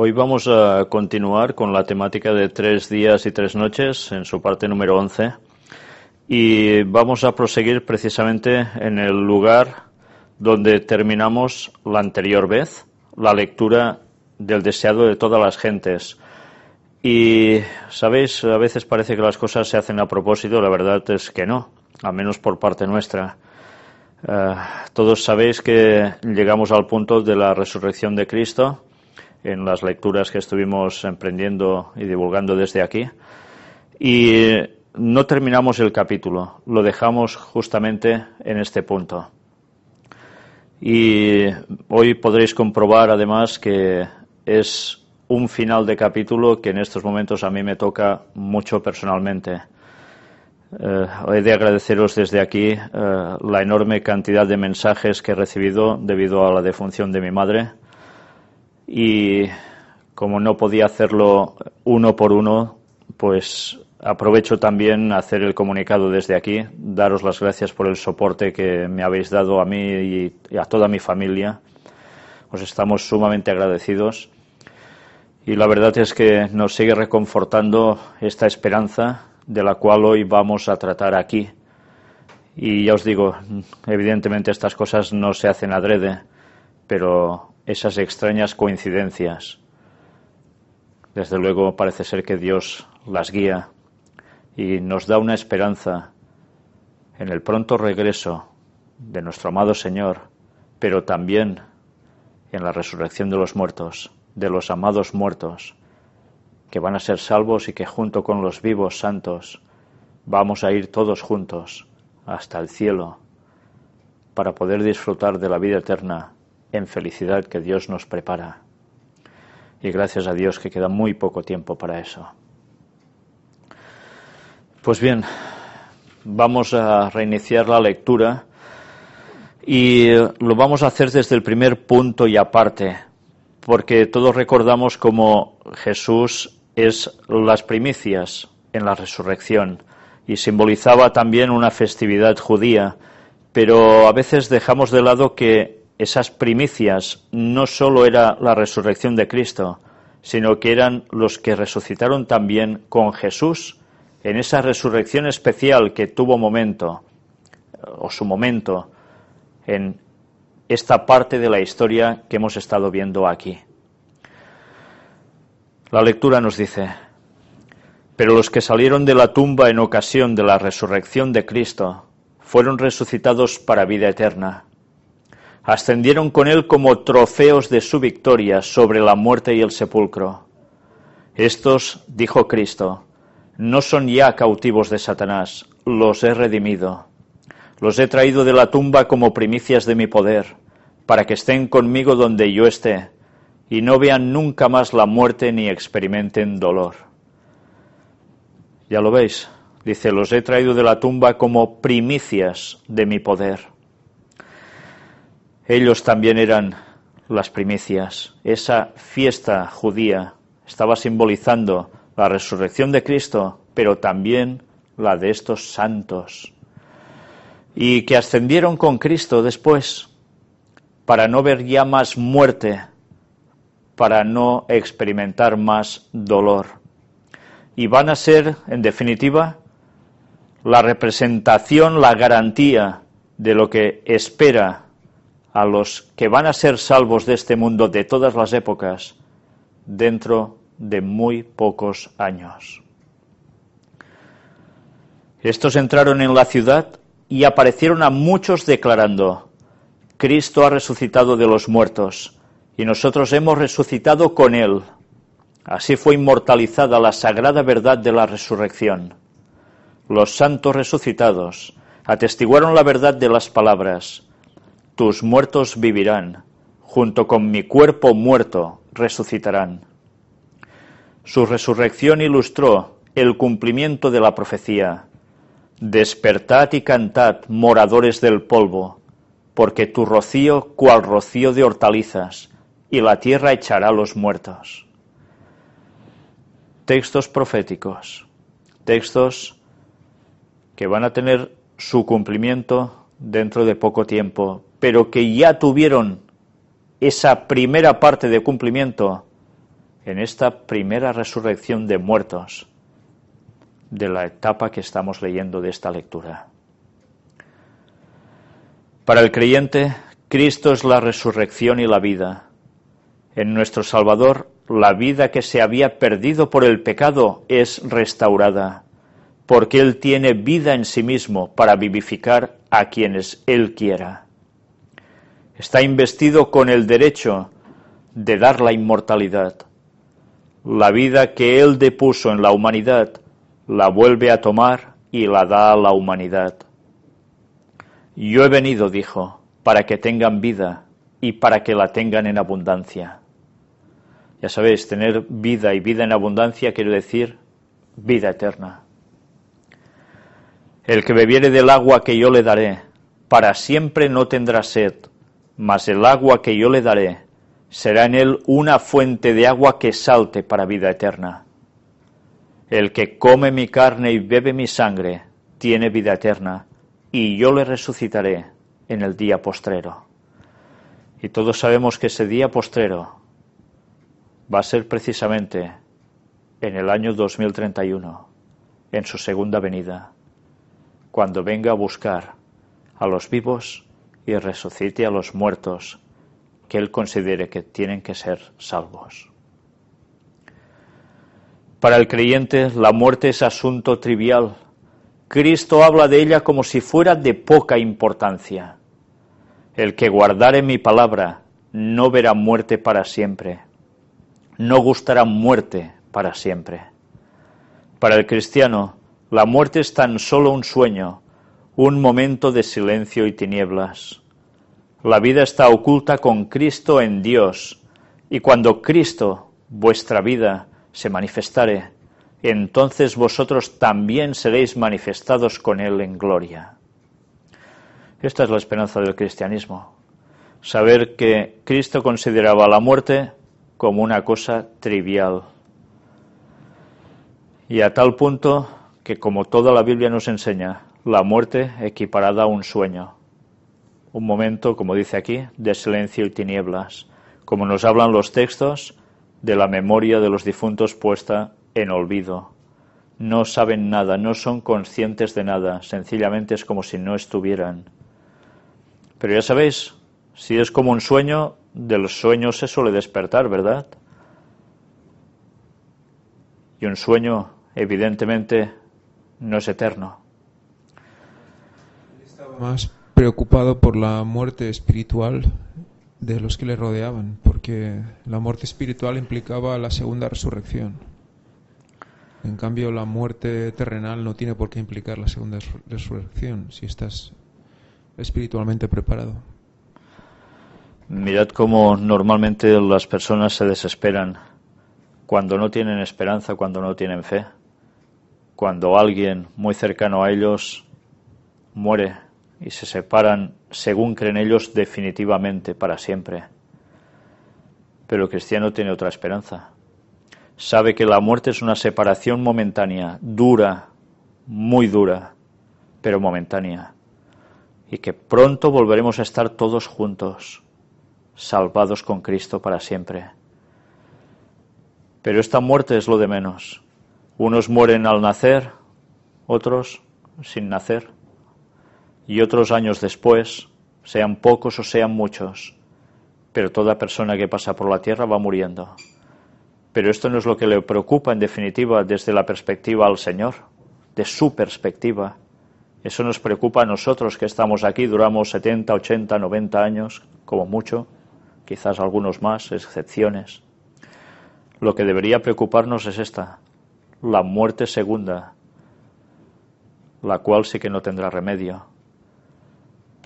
Hoy vamos a continuar con la temática de tres días y tres noches en su parte número 11 y vamos a proseguir precisamente en el lugar donde terminamos la anterior vez, la lectura del deseado de todas las gentes. Y, sabéis, a veces parece que las cosas se hacen a propósito, la verdad es que no, al menos por parte nuestra. Eh, todos sabéis que llegamos al punto de la resurrección de Cristo en las lecturas que estuvimos emprendiendo y divulgando desde aquí. Y no terminamos el capítulo, lo dejamos justamente en este punto. Y hoy podréis comprobar además que es un final de capítulo que en estos momentos a mí me toca mucho personalmente. Eh, he de agradeceros desde aquí eh, la enorme cantidad de mensajes que he recibido debido a la defunción de mi madre y como no podía hacerlo uno por uno, pues aprovecho también hacer el comunicado desde aquí, daros las gracias por el soporte que me habéis dado a mí y a toda mi familia. Os estamos sumamente agradecidos y la verdad es que nos sigue reconfortando esta esperanza de la cual hoy vamos a tratar aquí. Y ya os digo, evidentemente estas cosas no se hacen adrede, pero esas extrañas coincidencias. Desde luego parece ser que Dios las guía y nos da una esperanza en el pronto regreso de nuestro amado Señor, pero también en la resurrección de los muertos, de los amados muertos, que van a ser salvos y que junto con los vivos santos vamos a ir todos juntos hasta el cielo para poder disfrutar de la vida eterna en felicidad que Dios nos prepara. Y gracias a Dios que queda muy poco tiempo para eso. Pues bien, vamos a reiniciar la lectura y lo vamos a hacer desde el primer punto y aparte, porque todos recordamos como Jesús es las primicias en la resurrección y simbolizaba también una festividad judía, pero a veces dejamos de lado que esas primicias no sólo era la resurrección de Cristo, sino que eran los que resucitaron también con Jesús en esa resurrección especial que tuvo momento, o su momento, en esta parte de la historia que hemos estado viendo aquí. La lectura nos dice, pero los que salieron de la tumba en ocasión de la resurrección de Cristo fueron resucitados para vida eterna. Ascendieron con él como trofeos de su victoria sobre la muerte y el sepulcro. Estos, dijo Cristo, no son ya cautivos de Satanás, los he redimido. Los he traído de la tumba como primicias de mi poder, para que estén conmigo donde yo esté, y no vean nunca más la muerte ni experimenten dolor. Ya lo veis, dice, los he traído de la tumba como primicias de mi poder. Ellos también eran las primicias. Esa fiesta judía estaba simbolizando la resurrección de Cristo, pero también la de estos santos. Y que ascendieron con Cristo después para no ver ya más muerte, para no experimentar más dolor. Y van a ser, en definitiva, la representación, la garantía de lo que espera a los que van a ser salvos de este mundo de todas las épocas dentro de muy pocos años. Estos entraron en la ciudad y aparecieron a muchos declarando, Cristo ha resucitado de los muertos y nosotros hemos resucitado con Él. Así fue inmortalizada la sagrada verdad de la resurrección. Los santos resucitados atestiguaron la verdad de las palabras, tus muertos vivirán, junto con mi cuerpo muerto resucitarán. Su resurrección ilustró el cumplimiento de la profecía. Despertad y cantad, moradores del polvo, porque tu rocío cual rocío de hortalizas, y la tierra echará los muertos. Textos proféticos, textos que van a tener su cumplimiento dentro de poco tiempo, pero que ya tuvieron esa primera parte de cumplimiento en esta primera resurrección de muertos de la etapa que estamos leyendo de esta lectura. Para el creyente, Cristo es la resurrección y la vida. En nuestro Salvador, la vida que se había perdido por el pecado es restaurada, porque Él tiene vida en sí mismo para vivificar a quienes Él quiera. Está investido con el derecho de dar la inmortalidad. La vida que Él depuso en la humanidad la vuelve a tomar y la da a la humanidad. Yo he venido, dijo, para que tengan vida y para que la tengan en abundancia. Ya sabéis, tener vida y vida en abundancia quiere decir vida eterna. El que bebiere del agua que yo le daré, para siempre no tendrá sed, mas el agua que yo le daré será en él una fuente de agua que salte para vida eterna. El que come mi carne y bebe mi sangre tiene vida eterna, y yo le resucitaré en el día postrero. Y todos sabemos que ese día postrero va a ser precisamente en el año 2031, en su segunda venida, cuando venga a buscar a los vivos y resucite a los muertos que Él considere que tienen que ser salvos. Para el creyente la muerte es asunto trivial. Cristo habla de ella como si fuera de poca importancia. El que guardare mi palabra no verá muerte para siempre, no gustará muerte para siempre. Para el cristiano, la muerte es tan solo un sueño, un momento de silencio y tinieblas. La vida está oculta con Cristo en Dios, y cuando Cristo, vuestra vida, se manifestare, entonces vosotros también seréis manifestados con Él en gloria. Esta es la esperanza del cristianismo, saber que Cristo consideraba la muerte como una cosa trivial. Y a tal punto que, como toda la Biblia nos enseña, la muerte equiparada a un sueño, un momento, como dice aquí, de silencio y tinieblas, como nos hablan los textos de la memoria de los difuntos puesta en olvido. No saben nada, no son conscientes de nada, sencillamente es como si no estuvieran. Pero ya sabéis, si es como un sueño, del sueño se suele despertar, ¿verdad? Y un sueño, evidentemente, no es eterno. más preocupado por la muerte espiritual de los que le rodeaban, porque la muerte espiritual implicaba la segunda resurrección. En cambio, la muerte terrenal no tiene por qué implicar la segunda resurrección si estás espiritualmente preparado. Mirad cómo normalmente las personas se desesperan cuando no tienen esperanza, cuando no tienen fe, cuando alguien muy cercano a ellos muere y se separan, según creen ellos, definitivamente para siempre. Pero el cristiano tiene otra esperanza. Sabe que la muerte es una separación momentánea, dura, muy dura, pero momentánea, y que pronto volveremos a estar todos juntos salvados con Cristo para siempre. Pero esta muerte es lo de menos. Unos mueren al nacer, otros sin nacer, y otros años después, sean pocos o sean muchos, pero toda persona que pasa por la tierra va muriendo. Pero esto no es lo que le preocupa en definitiva desde la perspectiva al Señor, de su perspectiva. Eso nos preocupa a nosotros que estamos aquí, duramos 70, 80, 90 años, como mucho, quizás algunos más, excepciones. Lo que debería preocuparnos es esta, la muerte segunda, la cual sí que no tendrá remedio.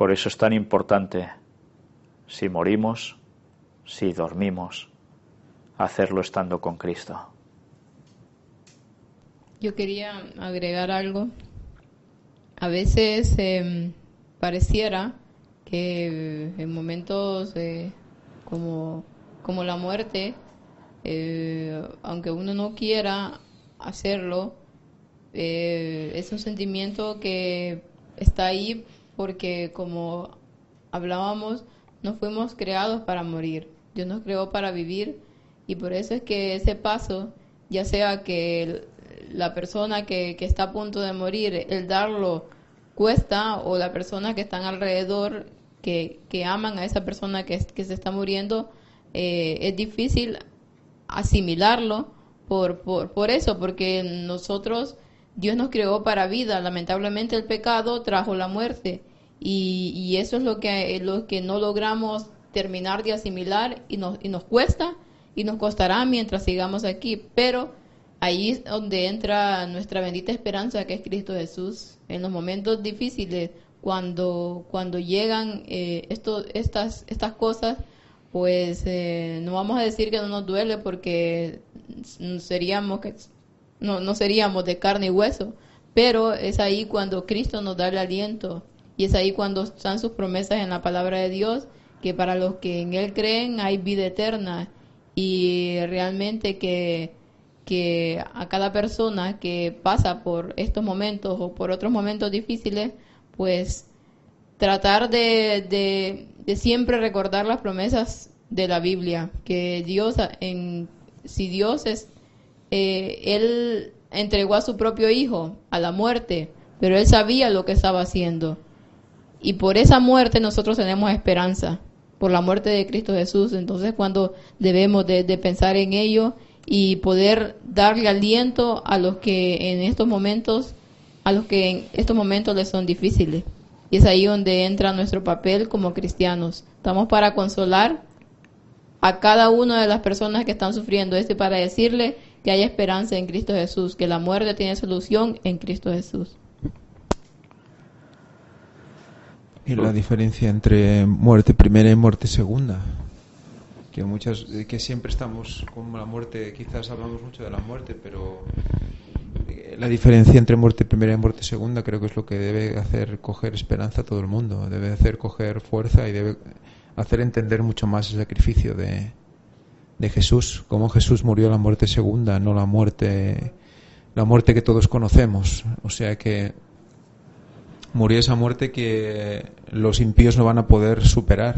Por eso es tan importante, si morimos, si dormimos, hacerlo estando con Cristo. Yo quería agregar algo. A veces em, pareciera que en momentos como, como la muerte, eh, aunque uno no quiera hacerlo, eh, es un sentimiento que está ahí porque como hablábamos, no fuimos creados para morir, Dios nos creó para vivir y por eso es que ese paso, ya sea que la persona que, que está a punto de morir, el darlo cuesta o la persona que están alrededor que, que aman a esa persona que, que se está muriendo, eh, es difícil asimilarlo por, por, por eso, porque nosotros, Dios nos creó para vida, lamentablemente el pecado trajo la muerte y, eso es lo que, lo que no logramos terminar de asimilar y nos, y nos cuesta y nos costará mientras sigamos aquí, pero ahí es donde entra nuestra bendita esperanza que es Cristo Jesús. En los momentos difíciles cuando, cuando llegan eh, estas, estas cosas, pues eh, no vamos a decir que no nos duele porque seríamos no, no seríamos de carne y hueso, pero es ahí cuando Cristo nos da el aliento y es ahí cuando están sus promesas en la palabra de Dios, que para los que en Él creen hay vida eterna. Y realmente que, que a cada persona que pasa por estos momentos o por otros momentos difíciles, pues tratar de, de, siempre recordar las promesas de la Biblia, que Dios, en, si Dios es, eh, Él entregó a su propio Hijo a la muerte, pero Él sabía lo que estaba haciendo. Y por esa muerte nosotros tenemos esperanza, por la muerte de Cristo Jesús. Entonces cuando debemos de, de pensar en ello y poder darle aliento a los que en estos momentos a los que en estos momentos les son difíciles. Y es ahí donde entra nuestro papel como cristianos. Estamos para consolar a cada una de las personas que están sufriendo esto y para decirle que hay esperanza en Cristo Jesús, que la muerte tiene solución en Cristo Jesús. Y la diferencia entre muerte primera y muerte segunda. Que muchas, que siempre estamos con la muerte, quizás hablamos mucho de la muerte, pero la diferencia entre muerte primera y muerte segunda creo que es lo que debe hacer coger esperanza a todo el mundo, debe hacer coger fuerza y debe hacer entender mucho más el sacrificio de, de Jesús, cómo Jesús murió la muerte segunda, no la muerte la muerte que todos conocemos, o sea que murió esa muerte que los impíos no van a poder superar,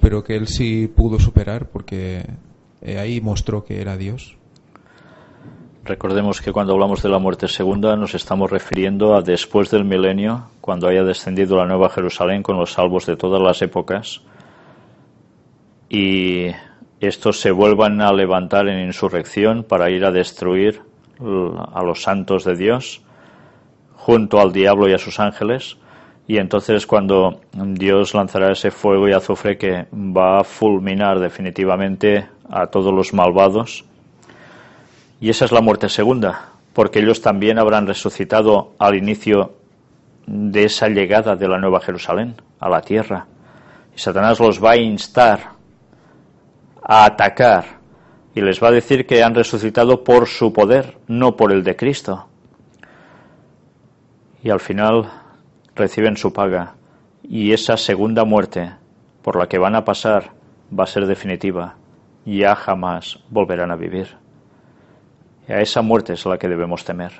pero que él sí pudo superar porque ahí mostró que era Dios. Recordemos que cuando hablamos de la muerte segunda nos estamos refiriendo a después del milenio, cuando haya descendido la nueva Jerusalén con los salvos de todas las épocas y estos se vuelvan a levantar en insurrección para ir a destruir a los santos de Dios junto al diablo y a sus ángeles y entonces cuando Dios lanzará ese fuego y azufre que va a fulminar definitivamente a todos los malvados. Y esa es la muerte segunda, porque ellos también habrán resucitado al inicio de esa llegada de la Nueva Jerusalén a la tierra. Y Satanás los va a instar a atacar y les va a decir que han resucitado por su poder, no por el de Cristo. Y al final reciben su paga y esa segunda muerte por la que van a pasar va a ser definitiva. Ya jamás volverán a vivir. Y a esa muerte es la que debemos temer.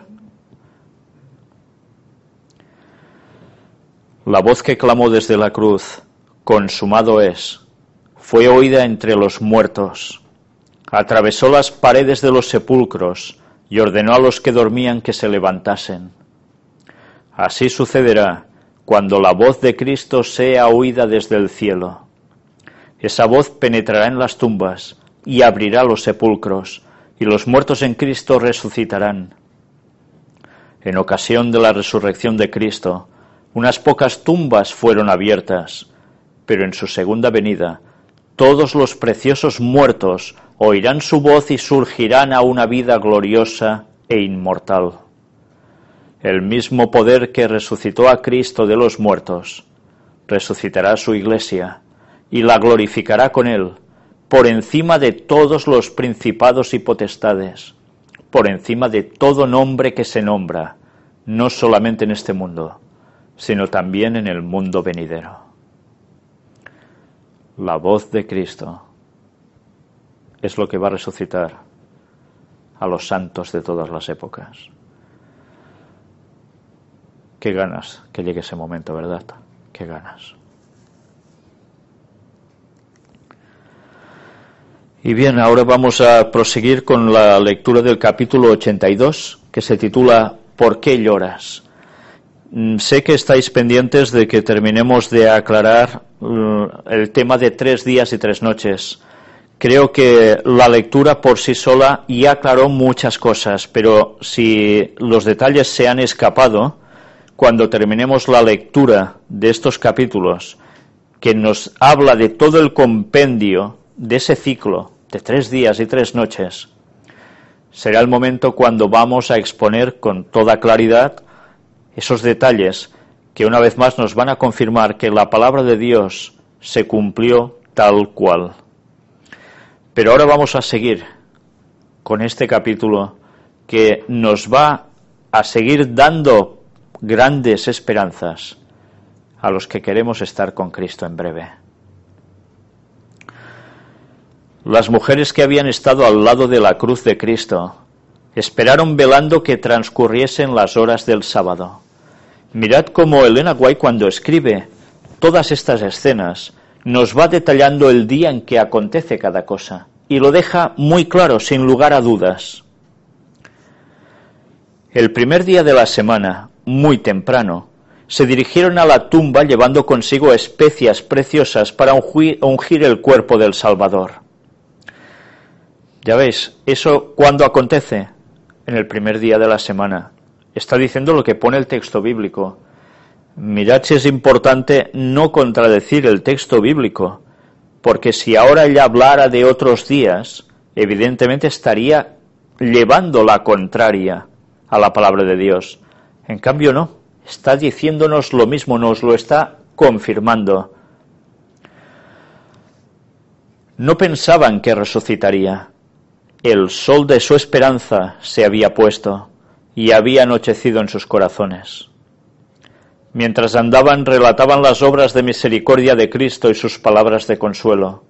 La voz que clamó desde la cruz, consumado es, fue oída entre los muertos, atravesó las paredes de los sepulcros y ordenó a los que dormían que se levantasen. Así sucederá cuando la voz de Cristo sea oída desde el cielo. Esa voz penetrará en las tumbas y abrirá los sepulcros, y los muertos en Cristo resucitarán. En ocasión de la resurrección de Cristo, unas pocas tumbas fueron abiertas, pero en su segunda venida, todos los preciosos muertos oirán su voz y surgirán a una vida gloriosa e inmortal el mismo poder que resucitó a Cristo de los muertos, resucitará su iglesia y la glorificará con él, por encima de todos los principados y potestades, por encima de todo nombre que se nombra, no solamente en este mundo, sino también en el mundo venidero. La voz de Cristo es lo que va a resucitar a los santos de todas las épocas. Qué ganas que llegue ese momento, ¿verdad? Qué ganas. Y bien, ahora vamos a proseguir con la lectura del capítulo 82, que se titula ¿Por qué lloras? Mm, sé que estáis pendientes de que terminemos de aclarar mm, el tema de tres días y tres noches. Creo que la lectura por sí sola ya aclaró muchas cosas, pero si los detalles se han escapado, cuando terminemos la lectura de estos capítulos, que nos habla de todo el compendio de ese ciclo de tres días y tres noches, será el momento cuando vamos a exponer con toda claridad esos detalles que una vez más nos van a confirmar que la palabra de Dios se cumplió tal cual. Pero ahora vamos a seguir con este capítulo que nos va a seguir dando grandes esperanzas a los que queremos estar con Cristo en breve. Las mujeres que habían estado al lado de la cruz de Cristo esperaron velando que transcurriesen las horas del sábado. Mirad cómo Elena Guay cuando escribe todas estas escenas nos va detallando el día en que acontece cada cosa y lo deja muy claro, sin lugar a dudas. El primer día de la semana, muy temprano, se dirigieron a la tumba llevando consigo especias preciosas para ungir el cuerpo del Salvador. Ya veis, eso cuando acontece en el primer día de la semana. Está diciendo lo que pone el texto bíblico. Mirad si es importante no contradecir el texto bíblico, porque si ahora ella hablara de otros días, evidentemente estaría llevando la contraria a la palabra de Dios. En cambio, no. Está diciéndonos lo mismo, nos lo está confirmando. No pensaban que resucitaría. El sol de su esperanza se había puesto y había anochecido en sus corazones. Mientras andaban relataban las obras de misericordia de Cristo y sus palabras de consuelo,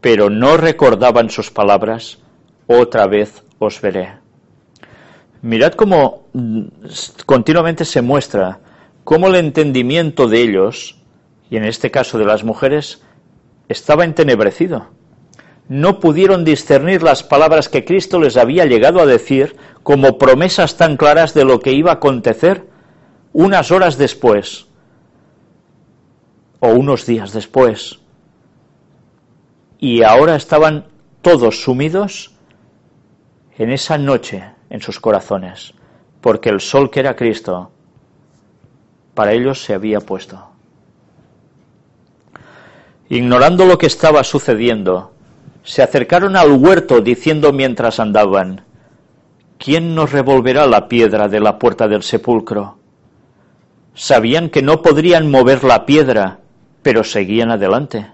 pero no recordaban sus palabras, otra vez os veré. Mirad cómo mm, continuamente se muestra cómo el entendimiento de ellos, y en este caso de las mujeres, estaba entenebrecido. No pudieron discernir las palabras que Cristo les había llegado a decir como promesas tan claras de lo que iba a acontecer unas horas después o unos días después. Y ahora estaban todos sumidos en esa noche en sus corazones, porque el sol que era Cristo para ellos se había puesto. Ignorando lo que estaba sucediendo, se acercaron al huerto diciendo mientras andaban, ¿quién nos revolverá la piedra de la puerta del sepulcro? Sabían que no podrían mover la piedra, pero seguían adelante.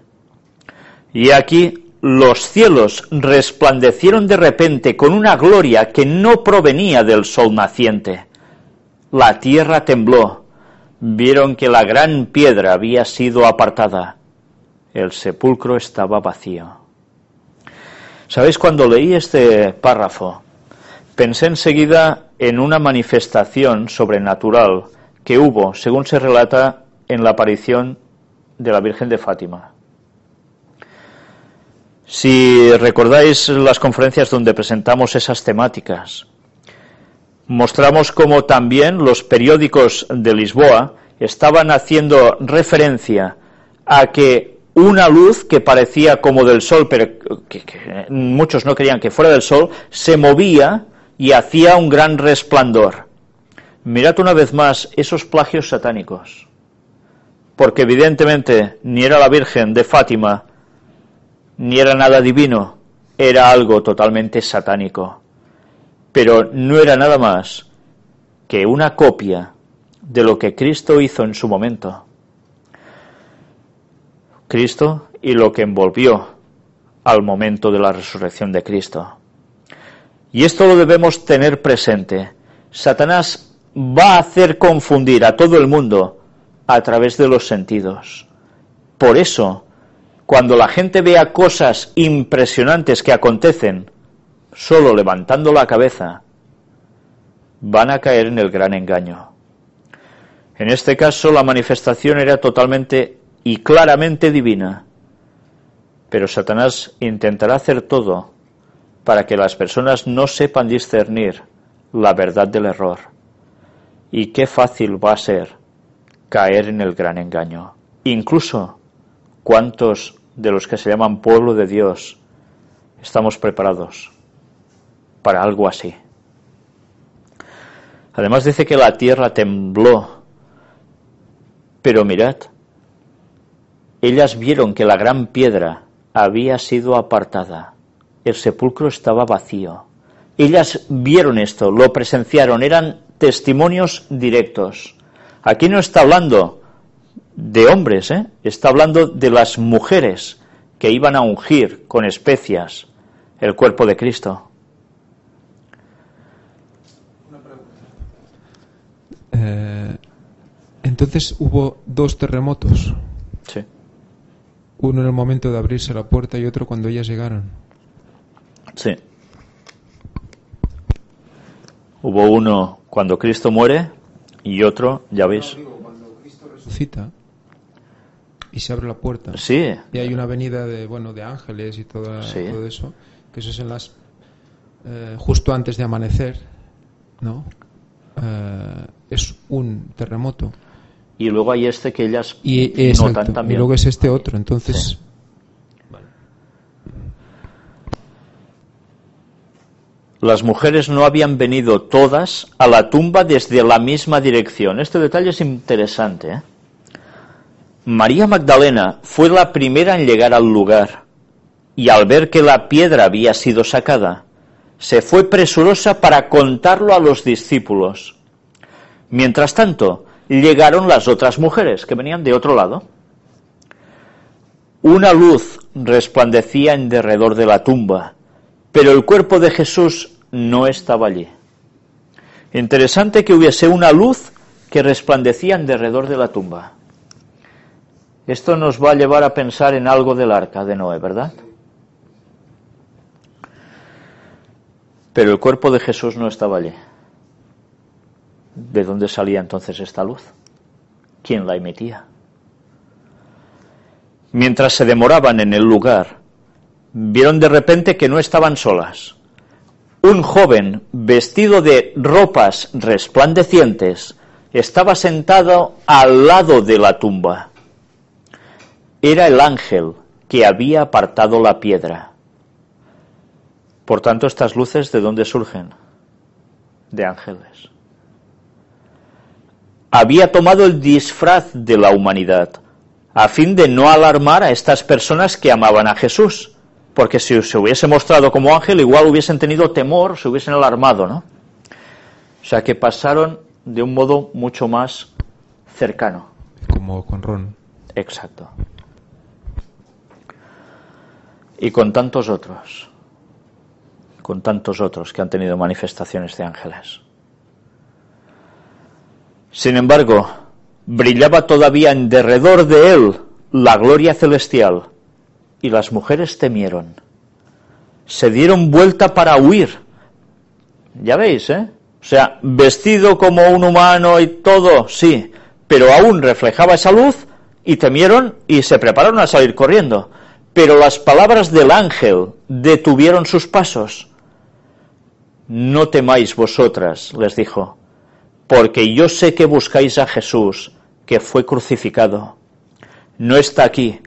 Y aquí los cielos resplandecieron de repente con una gloria que no provenía del sol naciente. La tierra tembló. Vieron que la gran piedra había sido apartada. El sepulcro estaba vacío. ¿Sabéis? Cuando leí este párrafo, pensé enseguida en una manifestación sobrenatural que hubo, según se relata en la aparición de la Virgen de Fátima. Si recordáis las conferencias donde presentamos esas temáticas, mostramos cómo también los periódicos de Lisboa estaban haciendo referencia a que una luz que parecía como del sol, pero que, que, muchos no querían que fuera del sol, se movía y hacía un gran resplandor. Mirad una vez más esos plagios satánicos, porque evidentemente ni era la Virgen de Fátima, ni era nada divino, era algo totalmente satánico. Pero no era nada más que una copia de lo que Cristo hizo en su momento. Cristo y lo que envolvió al momento de la resurrección de Cristo. Y esto lo debemos tener presente. Satanás va a hacer confundir a todo el mundo a través de los sentidos. Por eso, cuando la gente vea cosas impresionantes que acontecen solo levantando la cabeza, van a caer en el gran engaño. En este caso la manifestación era totalmente y claramente divina, pero Satanás intentará hacer todo para que las personas no sepan discernir la verdad del error. Y qué fácil va a ser caer en el gran engaño. Incluso cuántos de los que se llaman pueblo de Dios, estamos preparados para algo así. Además dice que la tierra tembló, pero mirad, ellas vieron que la gran piedra había sido apartada, el sepulcro estaba vacío. Ellas vieron esto, lo presenciaron, eran testimonios directos. Aquí no está hablando de hombres, ¿eh? está hablando de las mujeres que iban a ungir con especias el cuerpo de Cristo. Eh, entonces hubo dos terremotos. Uno en el momento de abrirse la puerta y otro cuando ellas llegaron. Sí. Hubo uno cuando Cristo muere y otro, ya veis. Cuando Cristo resucita y se abre la puerta. Sí. Y hay una avenida de, bueno, de ángeles y toda, Sí. todo eso, que eso es en las eh, justo antes de amanecer, ¿no? Eh, es un terremoto. Y luego hay este que ellas Y, notan también. y luego es este otro, entonces Sí. Las mujeres no habían venido todas a la tumba desde la misma dirección. Este detalle es interesante. ¿eh? María Magdalena fue la primera en llegar al lugar y al ver que la piedra había sido sacada, se fue presurosa para contarlo a los discípulos. Mientras tanto, llegaron las otras mujeres que venían de otro lado. Una luz resplandecía en derredor de la tumba, pero el cuerpo de Jesús no estaba allí. Interesante que hubiese una luz que resplandecía en derredor de la tumba. Esto nos va a llevar a pensar en algo del arca de Noé, ¿verdad? Pero el cuerpo de Jesús no estaba allí. ¿De dónde salía entonces esta luz? ¿Quién la emitía? Mientras se demoraban en el lugar, vieron de repente que no estaban solas. Un joven vestido de ropas resplandecientes estaba sentado al lado de la tumba. Era el ángel que había apartado la piedra. Por tanto, estas luces, ¿de dónde surgen? De ángeles. Había tomado el disfraz de la humanidad, a fin de no alarmar a estas personas que amaban a Jesús, porque si se hubiese mostrado como ángel, igual hubiesen tenido temor, se hubiesen alarmado, ¿no? O sea que pasaron de un modo mucho más cercano. Como con Ron. Exacto. Y con tantos otros, con tantos otros que han tenido manifestaciones de ángeles. Sin embargo, brillaba todavía en derredor de él la gloria celestial, y las mujeres temieron. Se dieron vuelta para huir. Ya veis, ¿eh? O sea, vestido como un humano y todo, sí, pero aún reflejaba esa luz y temieron y se prepararon a salir corriendo. Pero las palabras del ángel detuvieron sus pasos. No temáis vosotras, les dijo, porque yo sé que buscáis a Jesús, que fue crucificado. No está aquí,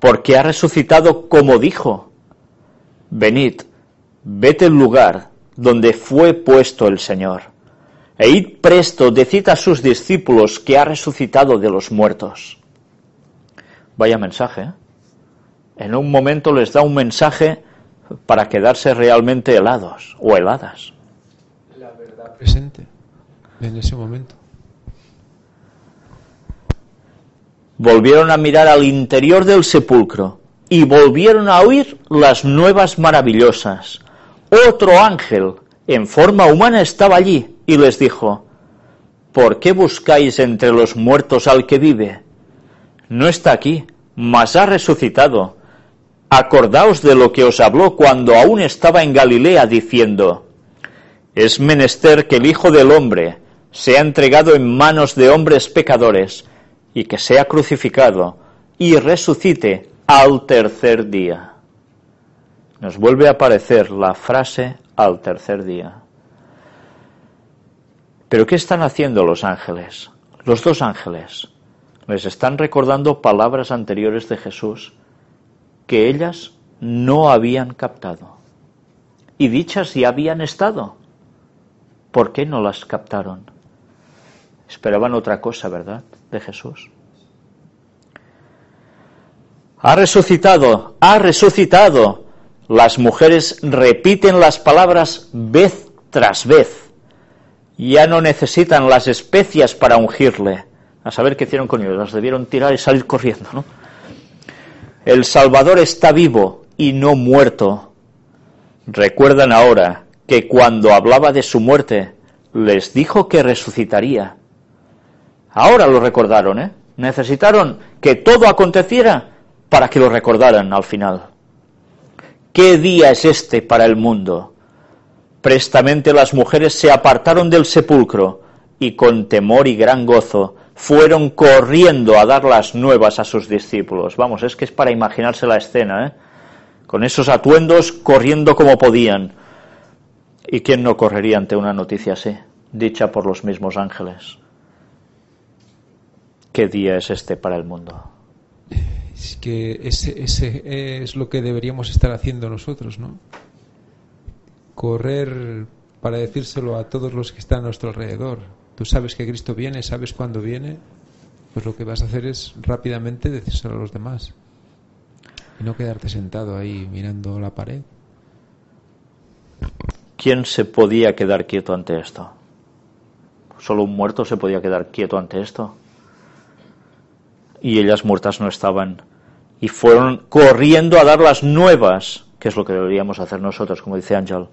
porque ha resucitado como dijo. Venid, vete al lugar donde fue puesto el Señor. E id presto, decid a sus discípulos que ha resucitado de los muertos. Vaya mensaje. ¿eh? En un momento les da un mensaje para quedarse realmente helados o heladas. La verdad presente en ese momento. Volvieron a mirar al interior del sepulcro y volvieron a oír las nuevas maravillosas. Otro ángel en forma humana estaba allí y les dijo, ¿por qué buscáis entre los muertos al que vive? No está aquí, mas ha resucitado. Acordaos de lo que os habló cuando aún estaba en Galilea diciendo, es menester que el Hijo del Hombre sea entregado en manos de hombres pecadores y que sea crucificado y resucite al tercer día. Nos vuelve a aparecer la frase al tercer día. Pero ¿qué están haciendo los ángeles? Los dos ángeles les están recordando palabras anteriores de Jesús que ellas no habían captado. Y dichas ya habían estado. ¿Por qué no las captaron? Esperaban otra cosa, ¿verdad? De Jesús. Ha resucitado, ha resucitado. Las mujeres repiten las palabras vez tras vez. Ya no necesitan las especias para ungirle. A saber qué hicieron con ellos. Las debieron tirar y salir corriendo, ¿no? El Salvador está vivo y no muerto. Recuerdan ahora que cuando hablaba de su muerte, les dijo que resucitaría. Ahora lo recordaron, ¿eh? Necesitaron que todo aconteciera para que lo recordaran al final. ¿Qué día es este para el mundo? Prestamente las mujeres se apartaron del sepulcro y con temor y gran gozo fueron corriendo a dar las nuevas a sus discípulos. Vamos, es que es para imaginarse la escena, ¿eh? Con esos atuendos corriendo como podían. ¿Y quién no correría ante una noticia así, dicha por los mismos ángeles? ¿Qué día es este para el mundo? Es que ese, ese es lo que deberíamos estar haciendo nosotros, ¿no? Correr para decírselo a todos los que están a nuestro alrededor. Tú sabes que Cristo viene, sabes cuándo viene, pues lo que vas a hacer es rápidamente decírselo a los demás. Y no quedarte sentado ahí mirando la pared. ¿Quién se podía quedar quieto ante esto? Solo un muerto se podía quedar quieto ante esto y ellas muertas no estaban. Y fueron corriendo a dar las nuevas, que es lo que deberíamos hacer nosotros, como dice Ángel.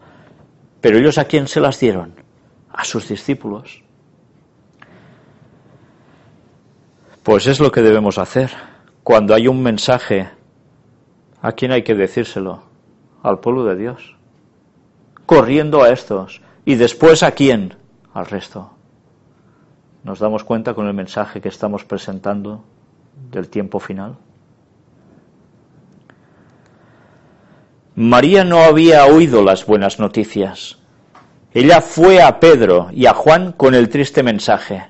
Pero ellos a quién se las dieron? A sus discípulos. Pues es lo que debemos hacer. Cuando hay un mensaje, ¿a quién hay que decírselo? Al pueblo de Dios. Corriendo a estos. ¿Y después a quién? Al resto. ¿Nos damos cuenta con el mensaje que estamos presentando del tiempo final? María no había oído las buenas noticias. Ella fue a Pedro y a Juan con el triste mensaje.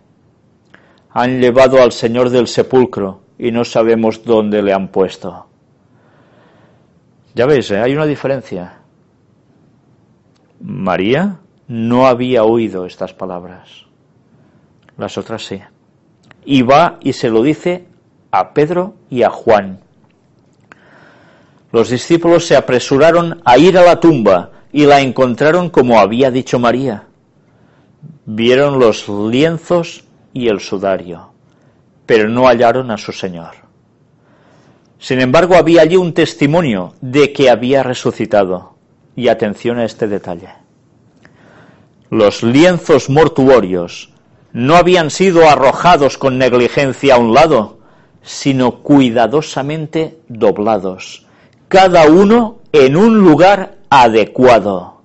Han llevado al Señor del sepulcro y no sabemos dónde le han puesto. Ya veis, ¿eh? hay una diferencia. María no había oído estas palabras. Las otras sí. y va y se lo dice a Pedro y a Juan. Los discípulos se apresuraron a ir a la tumba y la encontraron como había dicho María. Vieron los lienzos y el sudario, pero no hallaron a su Señor. Sin embargo, había allí un testimonio de que había resucitado. Y atención a este detalle. Los lienzos mortuorios no habían sido arrojados con negligencia a un lado, sino cuidadosamente doblados, cada uno en un lugar adecuado.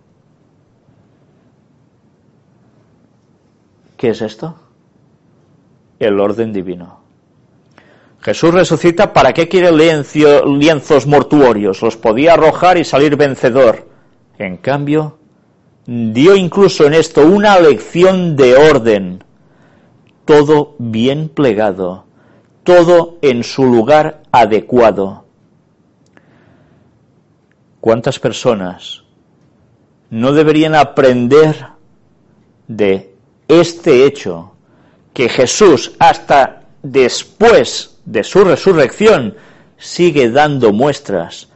¿Qué es esto? El orden divino. Jesús resucita, ¿para qué quiere lienzos mortuorios? Los podía arrojar y salir vencedor. En cambio, dio incluso en esto una lección de orden. Todo bien plegado, todo en su lugar adecuado. ¿Cuántas personas no deberían aprender de este hecho que Jesús hasta después de su resurrección sigue dando muestras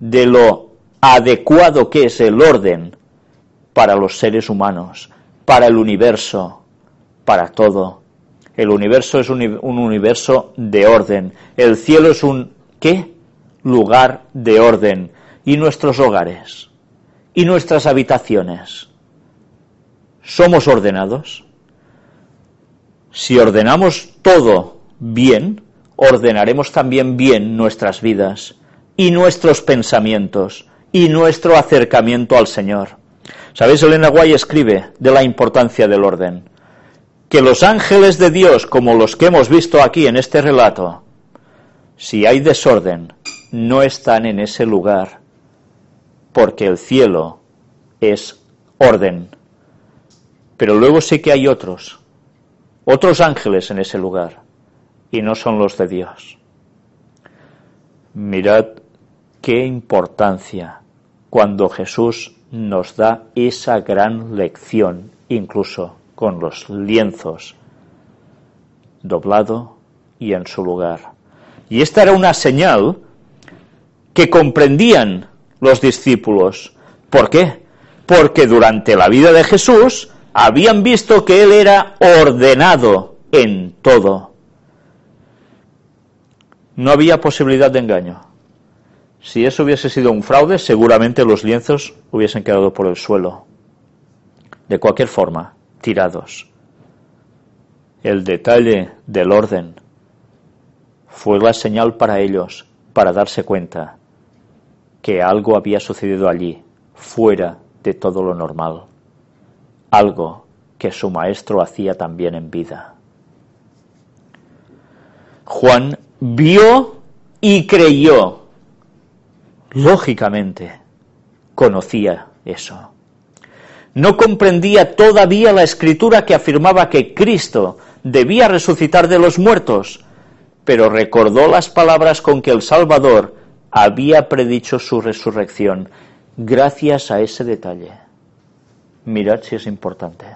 de lo adecuado que es el orden para los seres humanos, para el universo, para todo? El universo es un, universo de orden. El cielo es un ¿qué? Lugar de orden. ¿Y nuestros hogares? ¿Y nuestras habitaciones? ¿Somos ordenados? Si ordenamos todo bien, ordenaremos también bien nuestras vidas y nuestros pensamientos y nuestro acercamiento al Señor. ¿Sabéis? Elena Guay escribe de la importancia del orden que los ángeles de Dios, como los que hemos visto aquí en este relato, si hay desorden, no están en ese lugar, porque el cielo es orden. Pero luego sí que hay otros, otros ángeles en ese lugar, y no son los de Dios. Mirad qué importancia cuando Jesús nos da esa gran lección, incluso con los lienzos doblado y en su lugar. Y esta era una señal que comprendían los discípulos. ¿Por qué? Porque durante la vida de Jesús habían visto que Él era ordenado en todo. No había posibilidad de engaño. Si eso hubiese sido un fraude, seguramente los lienzos hubiesen quedado por el suelo. De cualquier forma, tirados. El detalle del orden fue la señal para ellos para darse cuenta que algo había sucedido allí, fuera de todo lo normal, algo que su maestro hacía también en vida. Juan vio y creyó. Lógicamente, conocía eso no comprendía todavía la escritura que afirmaba que Cristo debía resucitar de los muertos, pero recordó las palabras con que el Salvador había predicho su resurrección, gracias a ese detalle. Mirad si es importante.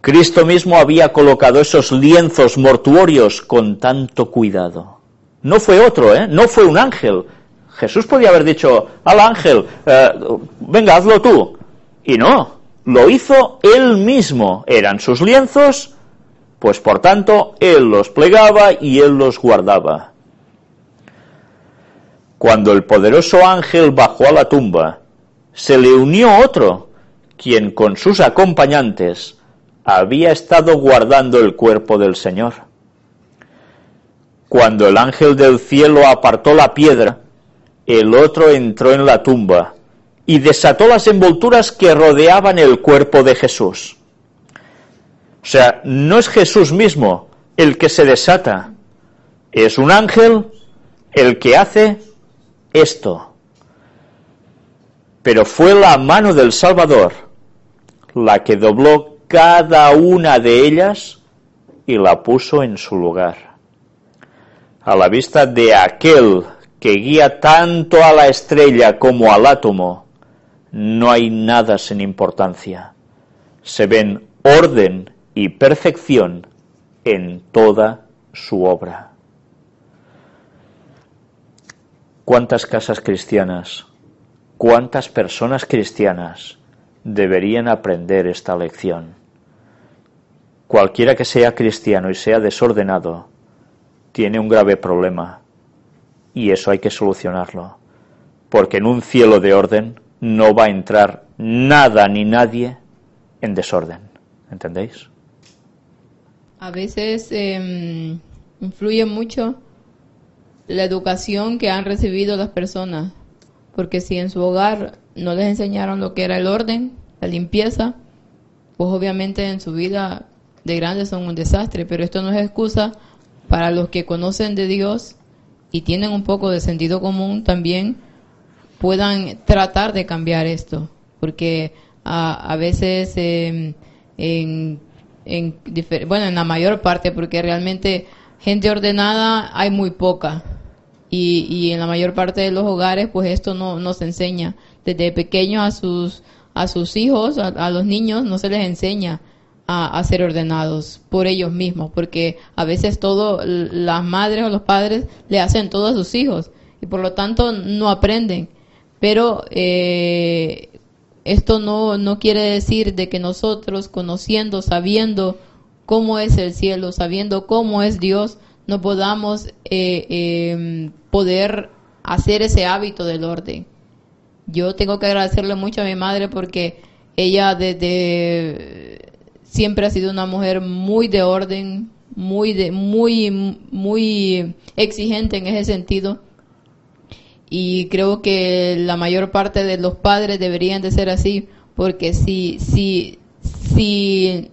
Cristo mismo había colocado esos lienzos mortuorios con tanto cuidado. No fue otro, ¿eh? no fue un ángel, Jesús podía haber dicho al ángel, eh, venga, hazlo tú. Y no, lo hizo él mismo. Eran sus lienzos, pues por tanto, él los plegaba y él los guardaba. Cuando el poderoso ángel bajó a la tumba, se le unió otro, quien con sus acompañantes había estado guardando el cuerpo del Señor. Cuando el ángel del cielo apartó la piedra, el otro entró en la tumba y desató las envolturas que rodeaban el cuerpo de Jesús. O sea, no es Jesús mismo el que se desata, es un ángel el que hace esto. Pero fue la mano del Salvador la que dobló cada una de ellas y la puso en su lugar. A la vista de aquel que guía tanto a la estrella como al átomo, no hay nada sin importancia. Se ven orden y perfección en toda su obra. ¿Cuántas casas cristianas, cuántas personas cristianas deberían aprender esta lección? Cualquiera que sea cristiano y sea desordenado, tiene un grave problema y eso hay que solucionarlo, porque en un cielo de orden no va a entrar nada ni nadie en desorden, ¿entendéis? A veces em, influye mucho la educación que han recibido las personas, porque si en su hogar no les enseñaron lo que era el orden, la limpieza, pues obviamente en su vida de grandes son un desastre, pero esto no es excusa para los que conocen de Dios y tienen un poco de sentido común también puedan tratar de cambiar esto, porque a, veces em, en, en, bueno, en la mayor parte, porque realmente gente ordenada hay muy poca. Y, y en la mayor parte de los hogares pues esto no, no se enseña. Desde pequeños a sus, a sus hijos, a los niños no se les enseña a, ser ordenados por ellos mismos, porque a veces todo, las madres o los padres le hacen todo a sus hijos y por lo tanto no aprenden. Pero eh, esto no, no quiere decir de que nosotros, conociendo, sabiendo cómo es el cielo, sabiendo cómo es Dios, no podamos eh, em, poder hacer ese hábito del orden. Yo tengo que agradecerle mucho a mi madre porque ella desde siempre ha sido una mujer muy de orden, muy de, muy muy exigente en ese sentido. Y creo que la mayor parte de los padres deberían de ser así, porque si si si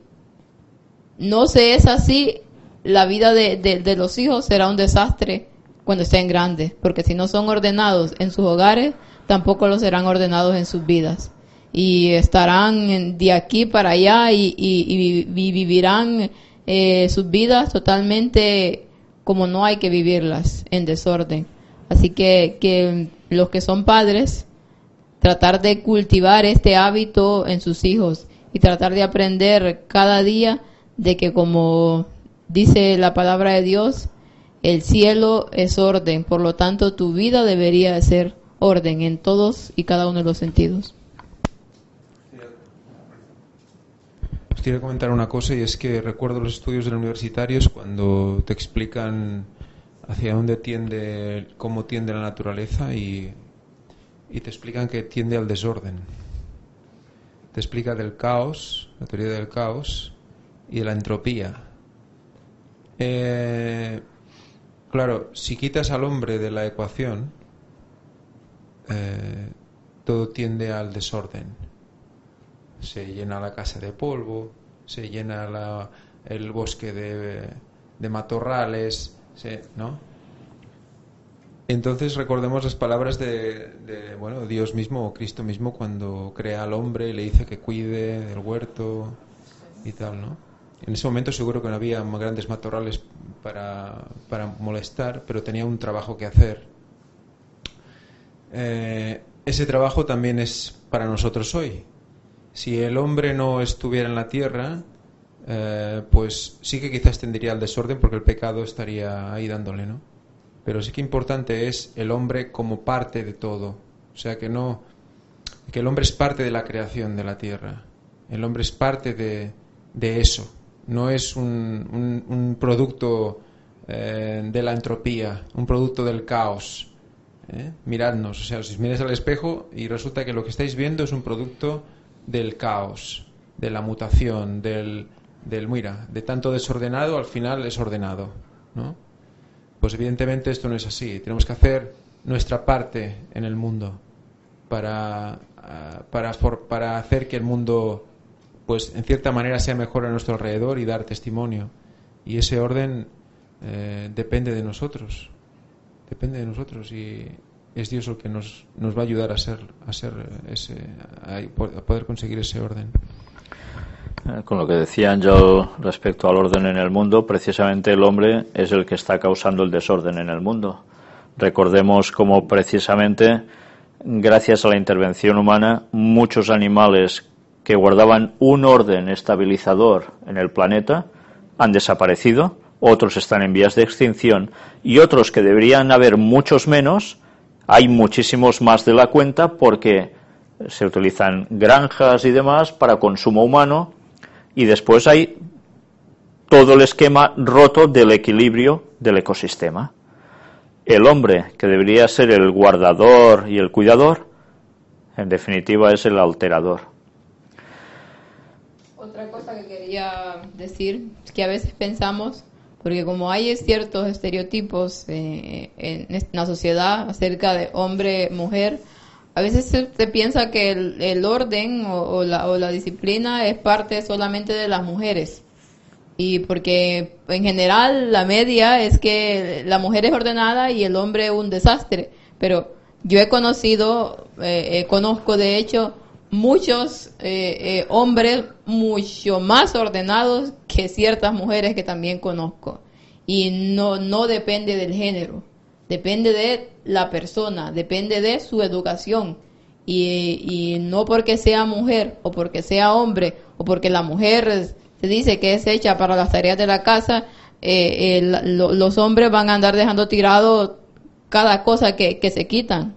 no se es así, la vida de, de los hijos será un desastre cuando estén grandes, porque si no son ordenados en sus hogares, tampoco lo serán ordenados en sus vidas y estarán de aquí para allá y, vivirán eh, sus vidas totalmente como no hay que vivirlas, en desorden. Así que, que los que son padres, tratar de cultivar este hábito en sus hijos y tratar de aprender cada día de que como dice la palabra de Dios, el cielo es orden, por lo tanto tu vida debería ser orden en todos y cada uno de los sentidos. Quiero comentar una cosa y es que recuerdo los estudios de los universitarios cuando te explican hacia dónde tiende, cómo tiende la naturaleza y, te explican que tiende al desorden. Te explica del caos, la teoría del caos y de la entropía. Eh, claro, si quitas al hombre de la ecuación, eh, todo tiende al desorden se llena la casa de polvo, se llena el bosque de, matorrales, ¿no? Entonces recordemos las palabras de, bueno, Dios mismo o Cristo mismo cuando crea al hombre y le dice que cuide del huerto y tal, ¿no? En ese momento seguro que no había grandes matorrales para, molestar, pero tenía un trabajo que hacer. Eh, ese trabajo también es para nosotros hoy si el hombre no estuviera en la tierra, eh, pues sí que quizás tendría el desorden porque el pecado estaría ahí dándole, ¿no? Pero sí que importante es el hombre como parte de todo. O sea, que no. que el hombre es parte de la creación de la tierra. El hombre es parte de, de eso. No es un, un, producto eh, de la entropía, un producto del caos. ¿eh? Miradnos, o sea, si miráis al espejo y resulta que lo que estáis viendo es un producto del caos, de la mutación, del, del mira, de tanto desordenado al final es ordenado, ¿no? Pues evidentemente esto no es así. Tenemos que hacer nuestra parte en el mundo para, ah, para, para hacer que el mundo, pues en cierta manera, sea mejor a nuestro alrededor y dar testimonio. Y ese orden eh, depende de nosotros. Depende de nosotros. Y, es Dios el que nos, nos va a ayudar a ser, a ser ese, a poder conseguir ese orden. Eh, con lo que decía Ángel respecto al orden en el mundo, precisamente el hombre es el que está causando el desorden en el mundo. Recordemos cómo precisamente gracias a la intervención humana muchos animales que guardaban un orden estabilizador en el planeta han desaparecido, otros están en vías de extinción y otros que deberían haber muchos menos, hay muchísimos más de la cuenta porque se utilizan granjas y demás para consumo humano y después hay todo el esquema roto del equilibrio del ecosistema. El hombre, que debería ser el guardador y el cuidador, en definitiva es el alterador. Otra cosa que quería decir es que a veces pensamos, porque como hay ciertos estereotipos eh, en la sociedad acerca de hombre-mujer, a veces se, piensa que el, orden o, la, o, la, disciplina es parte solamente de las mujeres. Y porque en general la media es que la mujer es ordenada y el hombre un desastre. Pero yo he conocido, eh, eh, conozco de hecho muchos eh, hombres mucho más ordenados que ciertas mujeres que también conozco. Y no, no depende del género, depende de la persona, depende de su educación. Y, y no porque sea mujer o porque sea hombre o porque la mujer se dice que es hecha para las tareas de la casa, los hombres van a andar dejando tirado cada cosa que, que se quitan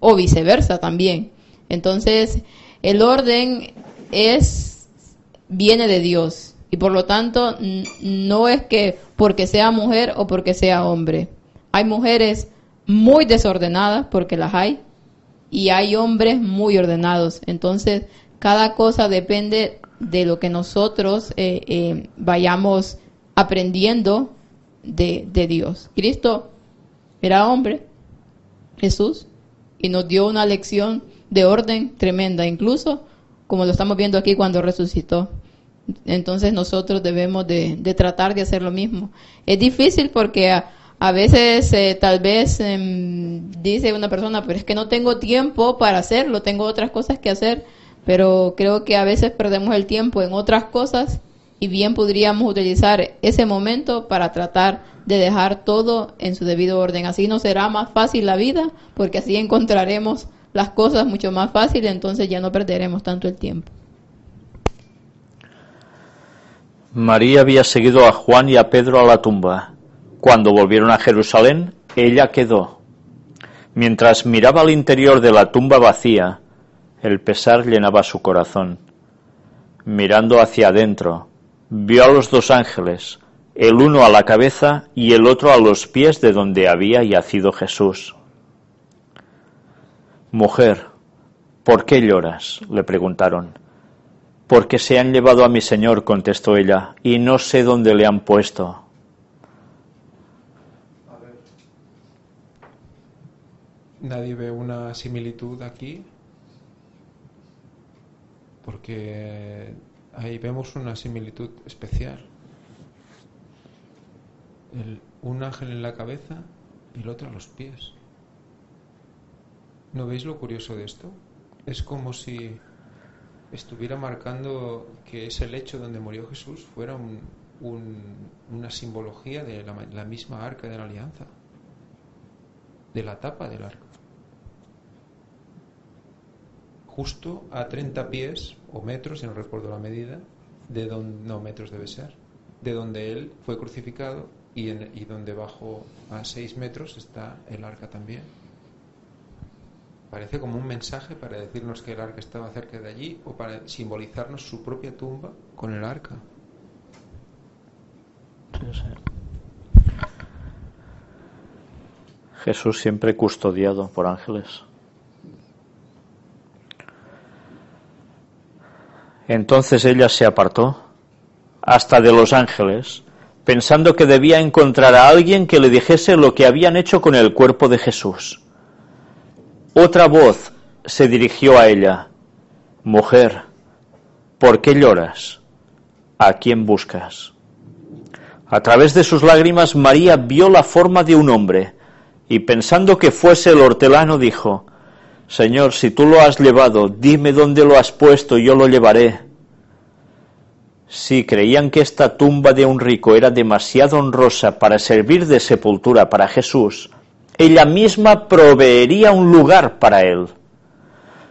o viceversa también. Entonces, el orden es viene de Dios y por lo tanto no es que porque sea mujer o porque sea hombre. Hay mujeres muy desordenadas porque las hay y hay hombres muy ordenados. Entonces, cada cosa depende de lo que nosotros eh, eh, vayamos aprendiendo de, de Dios. Cristo era hombre, Jesús y nos dio una lección de orden tremenda, incluso como lo estamos viendo aquí cuando resucitó. Entonces nosotros debemos de, tratar de hacer lo mismo. Es difícil porque a, veces eh, tal vez em, dice una persona, pero es que no tengo tiempo para hacerlo, tengo otras cosas que hacer, pero creo que a veces perdemos el tiempo en otras cosas y bien podríamos utilizar ese momento para tratar de dejar todo en su debido orden. Así nos será más fácil la vida, porque así encontraremos las cosas mucho más fáciles, entonces ya no perderemos tanto el tiempo. María había seguido a Juan y a Pedro a la tumba. Cuando volvieron a Jerusalén, ella quedó. Mientras miraba al interior de la tumba vacía, el pesar llenaba su corazón. Mirando hacia adentro, vio a los dos ángeles, el uno a la cabeza y el otro a los pies de donde había yacido Jesús. Mujer, ¿por qué lloras? le preguntaron. Porque se han llevado a mi señor, contestó ella, y no sé dónde le han puesto. Nadie ve una similitud aquí, porque ahí vemos una similitud especial un ángel en la cabeza y el otro a los pies. ¿No veis lo curioso de esto? Es como si estuviera marcando que ese lecho donde murió Jesús fuera una simbología de la, misma arca de la alianza, de la tapa del arca. Justo a 30 pies o metros, si no recuerdo la medida, de donde, no metros debe ser, de donde él fue crucificado y, y donde bajo a 6 metros está el arca también. Parece como un mensaje para decirnos que el arca estaba cerca de allí o para simbolizarnos su propia tumba con el arca. Jesús siempre custodiado por ángeles. Entonces ella se apartó hasta de los ángeles pensando que debía encontrar a alguien que le dijese lo que habían hecho con el cuerpo de Jesús. Otra voz se dirigió a ella. Mujer, ¿por qué lloras? ¿A quién buscas? A través de sus lágrimas María vio la forma de un hombre y pensando que fuese el hortelano dijo, Señor, si tú lo has llevado, dime dónde lo has puesto y yo lo llevaré. Si creían que esta tumba de un rico era demasiado honrosa para servir de sepultura para Jesús, ella misma proveería un lugar para él.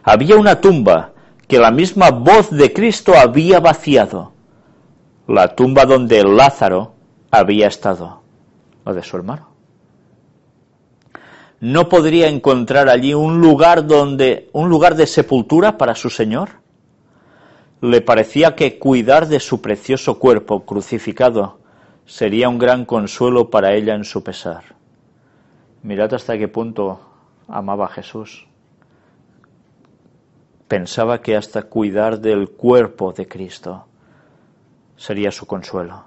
Había una tumba que la misma voz de Cristo había vaciado la tumba donde Lázaro había estado, la de su hermano. No podría encontrar allí un lugar donde un lugar de sepultura para su Señor. Le parecía que cuidar de su precioso cuerpo crucificado sería un gran consuelo para ella en su pesar. Mirad hasta qué punto amaba a Jesús. Pensaba que hasta cuidar del cuerpo de Cristo sería su consuelo.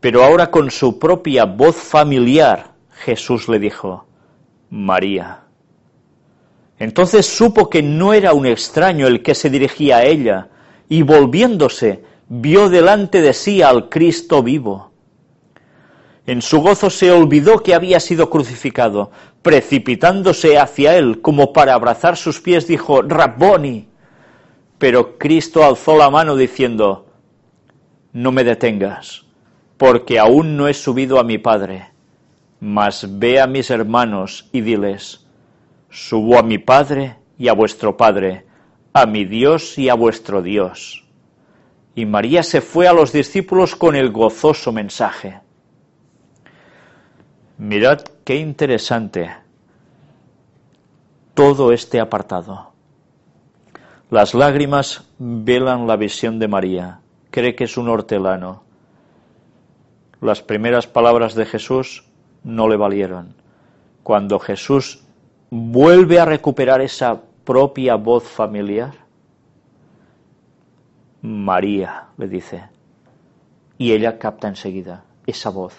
Pero ahora con su propia voz familiar, Jesús le dijo, María. Entonces supo que no era un extraño el que se dirigía a ella, y volviéndose, vio delante de sí al Cristo vivo. En su gozo se olvidó que había sido crucificado. Precipitándose hacia él como para abrazar sus pies, dijo, Rabboni. Pero Cristo alzó la mano diciendo, No me detengas, porque aún no he subido a mi Padre. Mas ve a mis hermanos y diles, Subo a mi Padre y a vuestro Padre, a mi Dios y a vuestro Dios. Y María se fue a los discípulos con el gozoso mensaje. Mirad qué interesante todo este apartado. Las lágrimas velan la visión de María. Cree que es un hortelano. Las primeras palabras de Jesús no le valieron. Cuando Jesús vuelve a recuperar esa propia voz familiar, María le dice, y ella capta enseguida esa voz,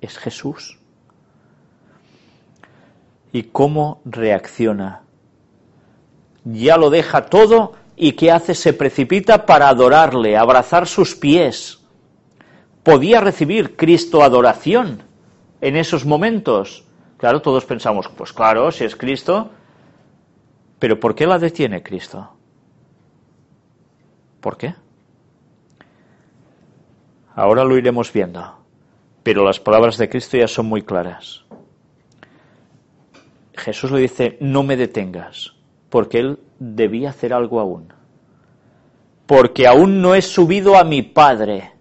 es Jesús y cómo reacciona. Ya lo deja todo y ¿qué hace? Se precipita para adorarle, abrazar sus pies. ¿Podía recibir Cristo adoración en esos momentos? Claro, todos pensamos, pues claro, si es Cristo, pero ¿por qué la detiene Cristo? ¿Por qué? Ahora lo iremos viendo, pero las palabras de Cristo ya son muy claras. Jesús le dice, no me detengas, porque él debía hacer algo aún. Porque aún no he subido a mi Padre.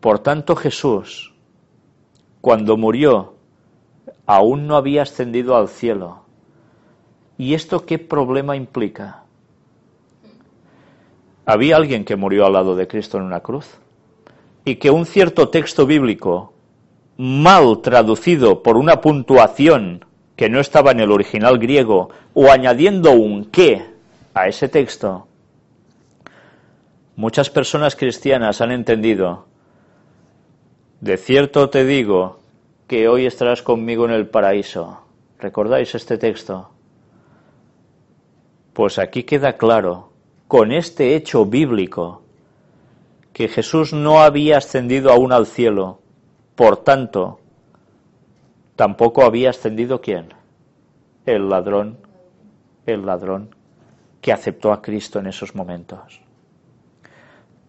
Por tanto, Jesús, cuando murió, aún no había ascendido al cielo. ¿Y esto qué problema implica? Había alguien que murió al lado de Cristo en una cruz y que un cierto texto bíblico mal traducido por una puntuación que no estaba en el original griego o añadiendo un qué a ese texto, muchas personas cristianas han entendido, de cierto te digo que hoy estarás conmigo en el paraíso. ¿Recordáis este texto? Pues aquí queda claro, con este hecho bíblico, que Jesús no había ascendido aún al cielo, por tanto, tampoco había ascendido quién? El ladrón, el ladrón que aceptó a Cristo en esos momentos.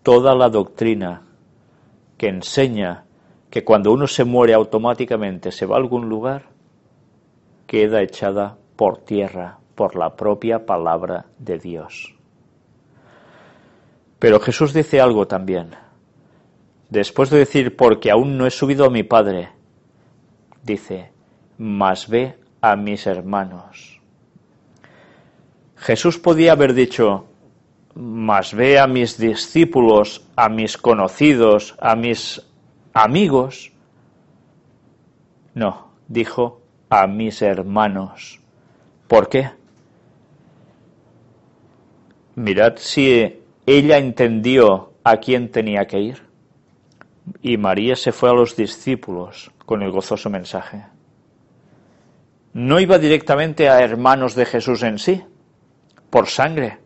Toda la doctrina que enseña que cuando uno se muere automáticamente se va a algún lugar, queda echada por tierra por la propia palabra de Dios. Pero Jesús dice algo también después de decir, porque aún no he subido a mi Padre, dice, mas ve a mis hermanos. Jesús podía haber dicho, mas ve a mis discípulos, a mis conocidos, a mis amigos. No, dijo, a mis hermanos. ¿Por qué? Mirad si ella entendió a quién tenía que ir y María se fue a los discípulos con el gozoso mensaje. No iba directamente a hermanos de Jesús en sí, por sangre,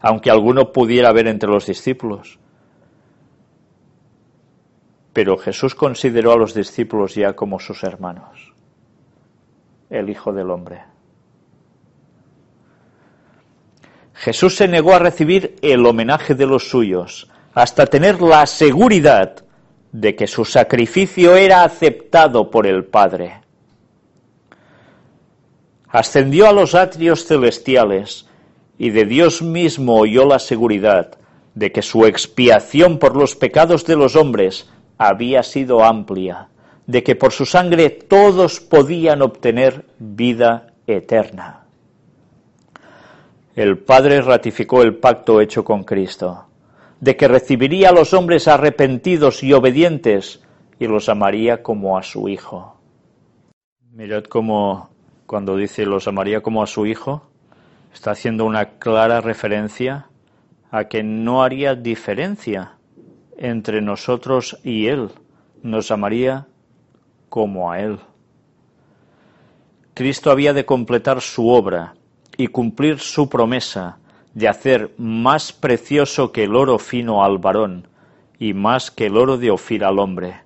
aunque alguno pudiera ver entre los discípulos. Pero Jesús consideró a los discípulos ya como sus hermanos, el Hijo del Hombre. Jesús se negó a recibir el homenaje de los suyos, hasta tener la seguridad de que su sacrificio era aceptado por el Padre. ascendió a los atrios celestiales y de Dios mismo oyó la seguridad de que su expiación por los pecados de los hombres había sido amplia, de que por su sangre todos podían obtener vida eterna. El Padre ratificó el pacto hecho con Cristo, de que recibiría a los hombres arrepentidos y obedientes y los amaría como a su Hijo. Mirad cómo cuando dice los amaría como a su Hijo, está haciendo una clara referencia a que no haría diferencia entre nosotros y Él, nos amaría como a Él. Cristo había de completar su obra y cumplir su promesa de hacer más precioso que el oro fino al varón y más que el oro de Ofir al hombre.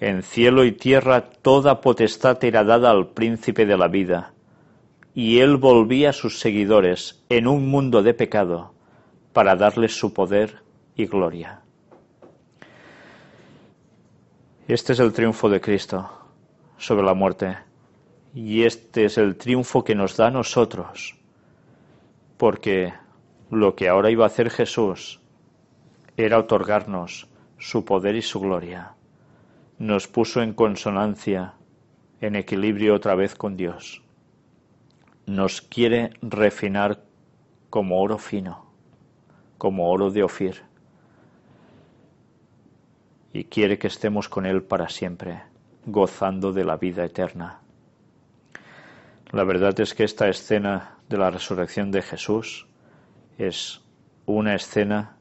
En cielo y tierra toda potestad era dada al príncipe de la vida, y él volvía a sus seguidores en un mundo de pecado para darles su poder y gloria. Este es el triunfo de Cristo sobre la muerte, y este es el triunfo que nos da a nosotros, porque lo que ahora iba a hacer Jesús era otorgarnos su poder y su gloria nos puso en consonancia, en equilibrio otra vez con Dios. Nos quiere refinar como oro fino, como oro de Ofir, y quiere que estemos con Él para siempre, gozando de la vida eterna. La verdad es que esta escena de la resurrección de Jesús es una escena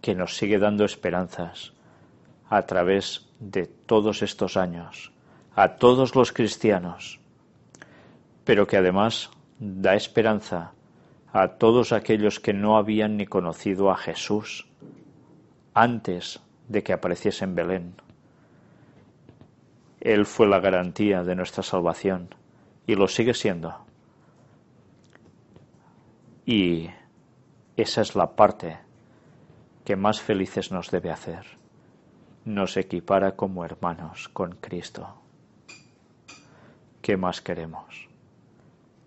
que nos sigue dando esperanzas a través de todos estos años a todos los cristianos, pero que además da esperanza a todos aquellos que no habían ni conocido a Jesús antes de que apareciese en Belén. Él fue la garantía de nuestra salvación y lo sigue siendo. Y esa es la parte que más felices nos debe hacer nos equipara como hermanos con Cristo. ¿Qué más queremos?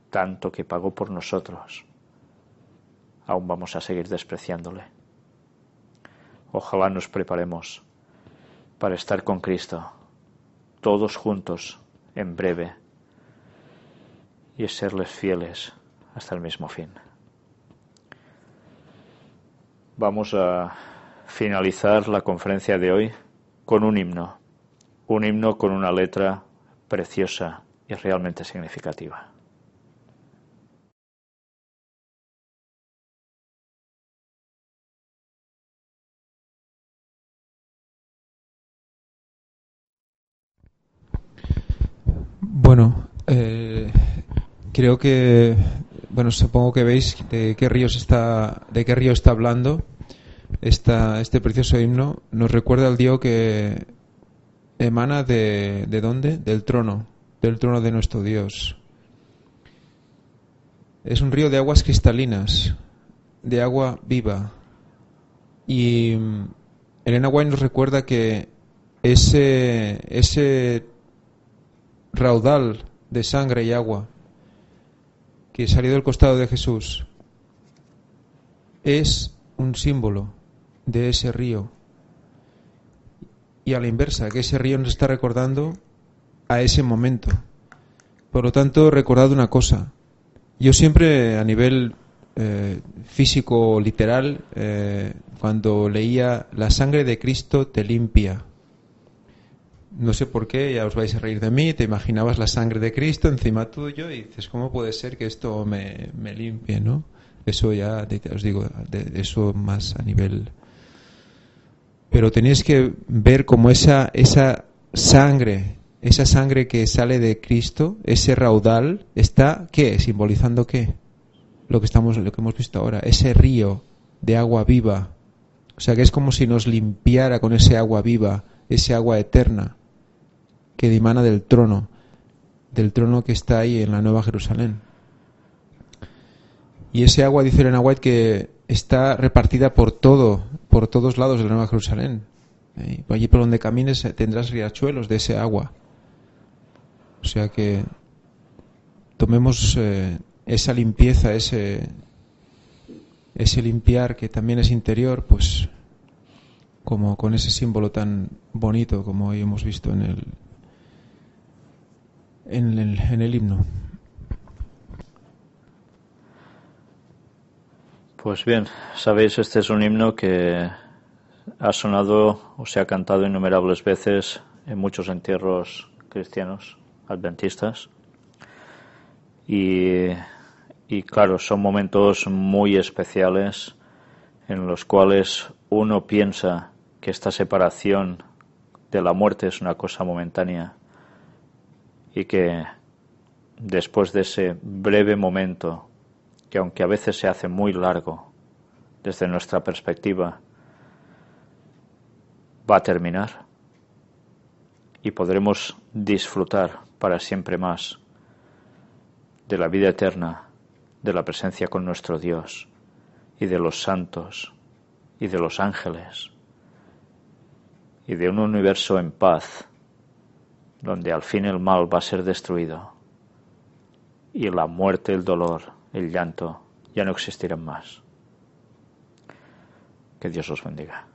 Tanto que pagó por nosotros. Aún vamos a seguir despreciándole. Ojalá nos preparemos para estar con Cristo, todos juntos, en breve, y serles fieles hasta el mismo fin. Vamos a finalizar la conferencia de hoy con un himno, un himno con una letra preciosa y realmente significativa. Bueno, eh, creo que, bueno, supongo que veis de qué río está, de qué río está hablando esta, este precioso himno nos recuerda al Dios que emana de, de dónde? Del trono, del trono de nuestro Dios. Es un río de aguas cristalinas, de agua viva. Y mm, Elena White nos recuerda que ese, ese raudal de sangre y agua que salió del costado de Jesús es un símbolo de ese río. Y a la inversa, que ese río nos está recordando a ese momento. Por lo tanto, recordad una cosa. Yo siempre, a nivel eh, físico literal, eh, cuando leía La sangre de Cristo te limpia. No sé por qué, ya os vais a reír de mí, te imaginabas la sangre de Cristo encima tuyo y dices, ¿cómo puede ser que esto me, me limpie? ¿no? Eso ya, os digo, de, eso más a nivel pero tenéis que ver cómo esa, esa sangre, esa sangre que sale de Cristo, ese raudal, está, ¿qué? ¿Simbolizando qué? Lo que, estamos, lo que hemos visto ahora, ese río de agua viva. O sea que es como si nos limpiara con ese agua viva, ese agua eterna que dimana del trono, del trono que está ahí en la Nueva Jerusalén. Y ese agua, dice Elena White, que está repartida por todo, por todos lados de la Nueva Jerusalén. ¿eh? Allí por donde camines tendrás riachuelos de ese agua. O sea que tomemos eh, esa limpieza, ese, ese limpiar que también es interior, pues como con ese símbolo tan bonito como hoy hemos visto en el, en el, en el himno. Pues bien, sabéis, este es un himno que ha sonado o se ha cantado innumerables veces en muchos entierros cristianos, adventistas. Y, y claro, son momentos muy especiales en los cuales uno piensa que esta separación de la muerte es una cosa momentánea y que después de ese breve momento que aunque a veces se hace muy largo desde nuestra perspectiva, va a terminar y podremos disfrutar para siempre más de la vida eterna, de la presencia con nuestro Dios y de los santos y de los ángeles y de un universo en paz donde al fin el mal va a ser destruido y la muerte, el dolor el llanto ya no existirán más. Que Dios os bendiga.